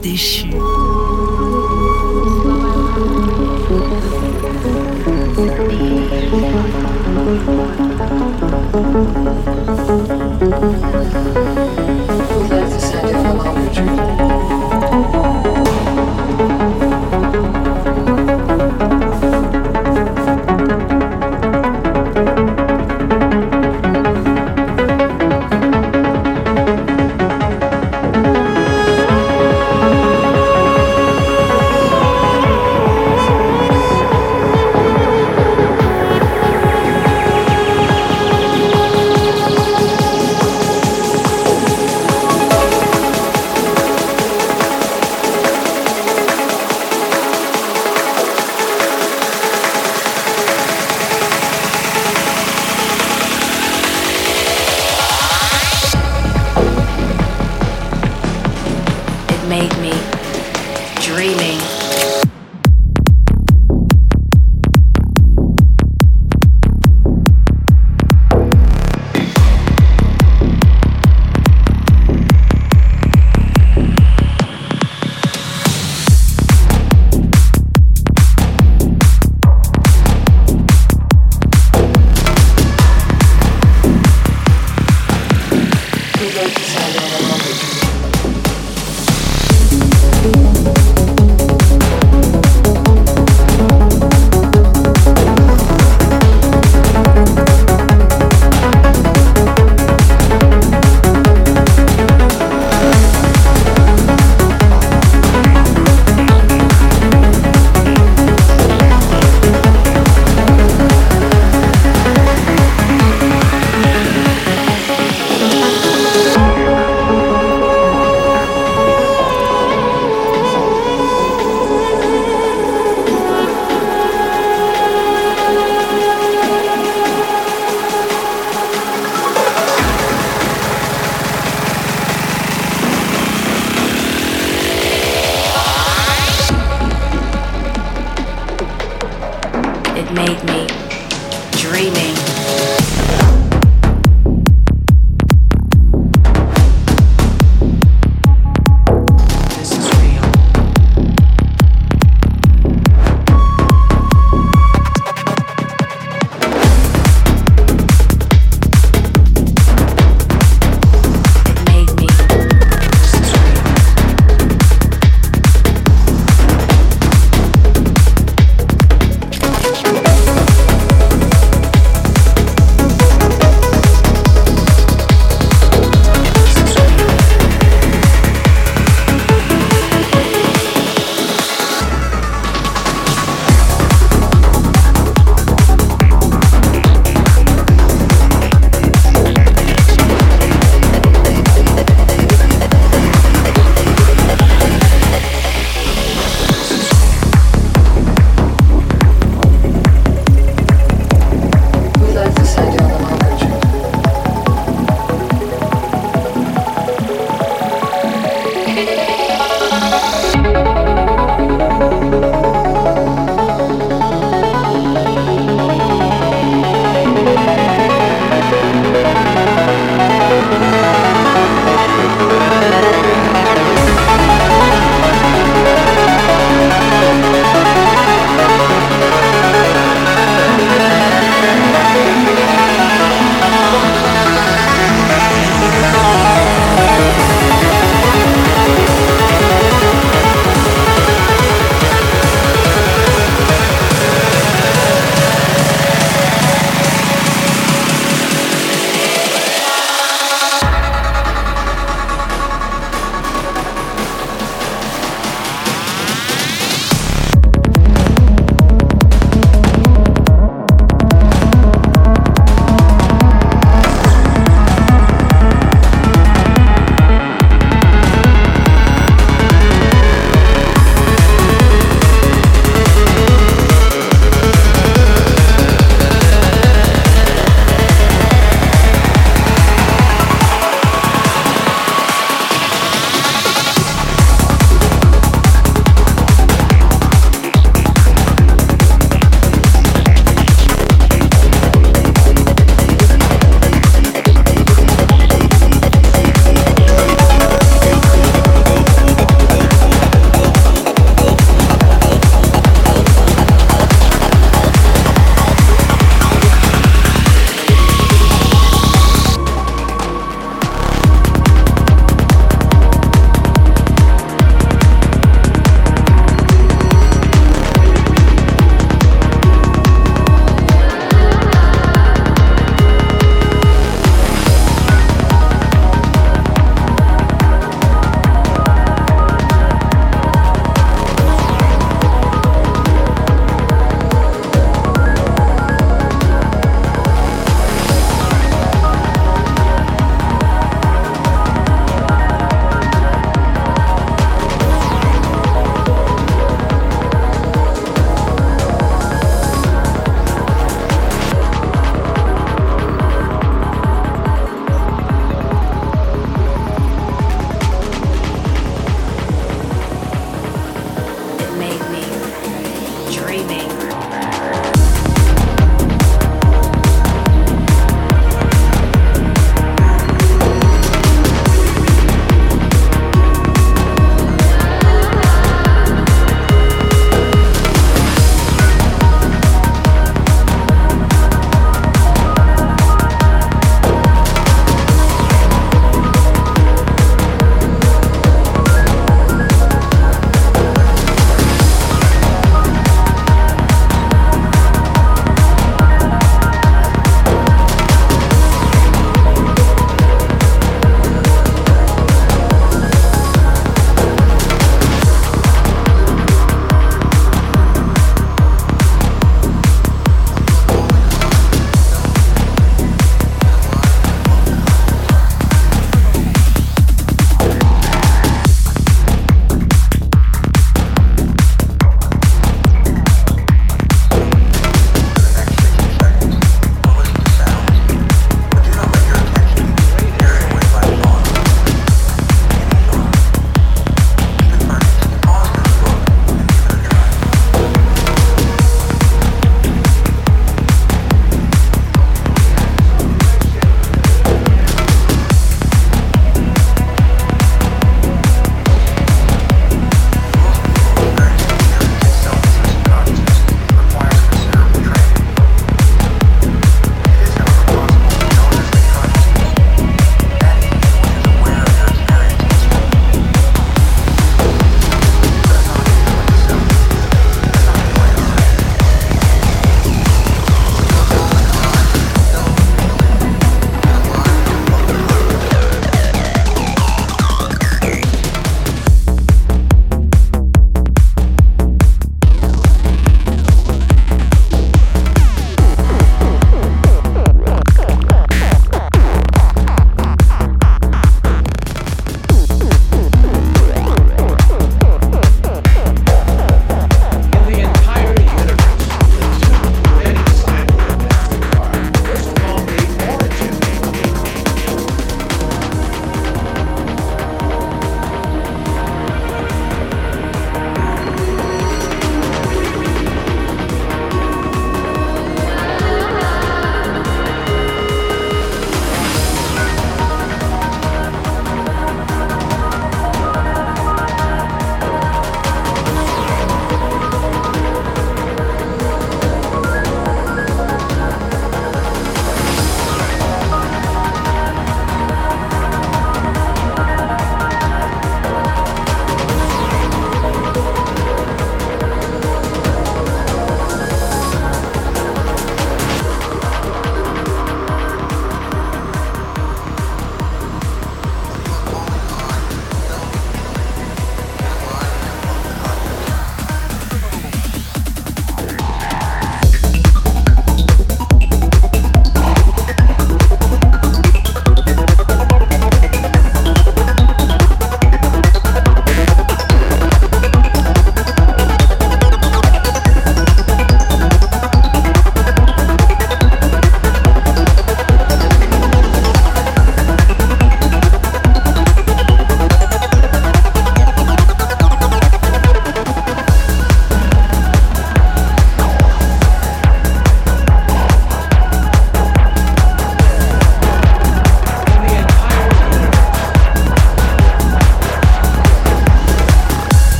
déchus. made me dreaming.